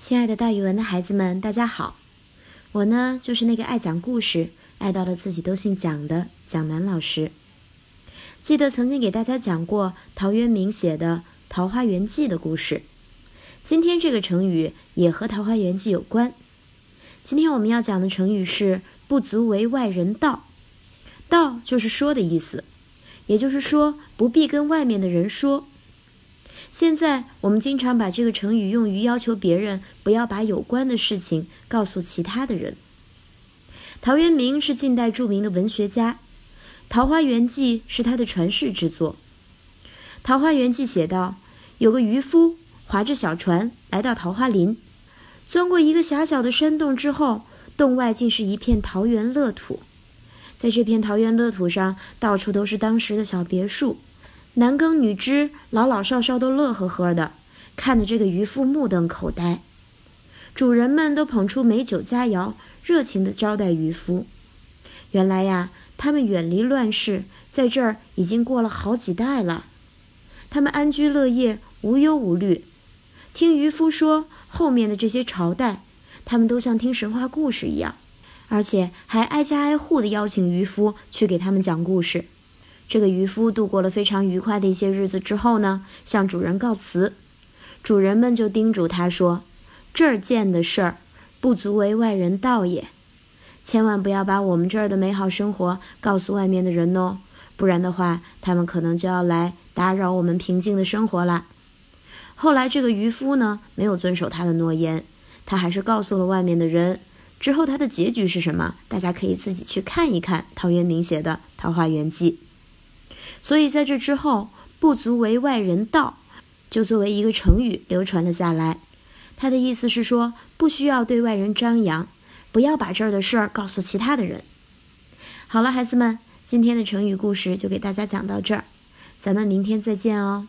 亲爱的，大语文的孩子们，大家好！我呢，就是那个爱讲故事、爱到了自己都姓蒋的蒋楠老师。记得曾经给大家讲过陶渊明写的《桃花源记》的故事。今天这个成语也和《桃花源记》有关。今天我们要讲的成语是“不足为外人道”。道就是说的意思，也就是说不必跟外面的人说。现在我们经常把这个成语用于要求别人不要把有关的事情告诉其他的人。陶渊明是近代著名的文学家，《桃花源记》是他的传世之作。《桃花源记》写道：有个渔夫划着小船来到桃花林，钻过一个狭小的山洞之后，洞外竟是一片桃源乐土。在这片桃源乐土上，到处都是当时的小别墅。男耕女织，老老少少都乐呵呵的，看得这个渔夫目瞪口呆。主人们都捧出美酒佳肴，热情地招待渔夫。原来呀，他们远离乱世，在这儿已经过了好几代了。他们安居乐业，无忧无虑。听渔夫说，后面的这些朝代，他们都像听神话故事一样，而且还挨家挨户地邀请渔夫去给他们讲故事。这个渔夫度过了非常愉快的一些日子之后呢，向主人告辞。主人们就叮嘱他说：“这儿见的事儿，不足为外人道也。千万不要把我们这儿的美好生活告诉外面的人哦，不然的话，他们可能就要来打扰我们平静的生活啦。”后来，这个渔夫呢，没有遵守他的诺言，他还是告诉了外面的人。之后，他的结局是什么？大家可以自己去看一看陶渊明写的《桃花源记》。所以在这之后，“不足为外人道”就作为一个成语流传了下来。它的意思是说，不需要对外人张扬，不要把这儿的事儿告诉其他的人。好了，孩子们，今天的成语故事就给大家讲到这儿，咱们明天再见哦。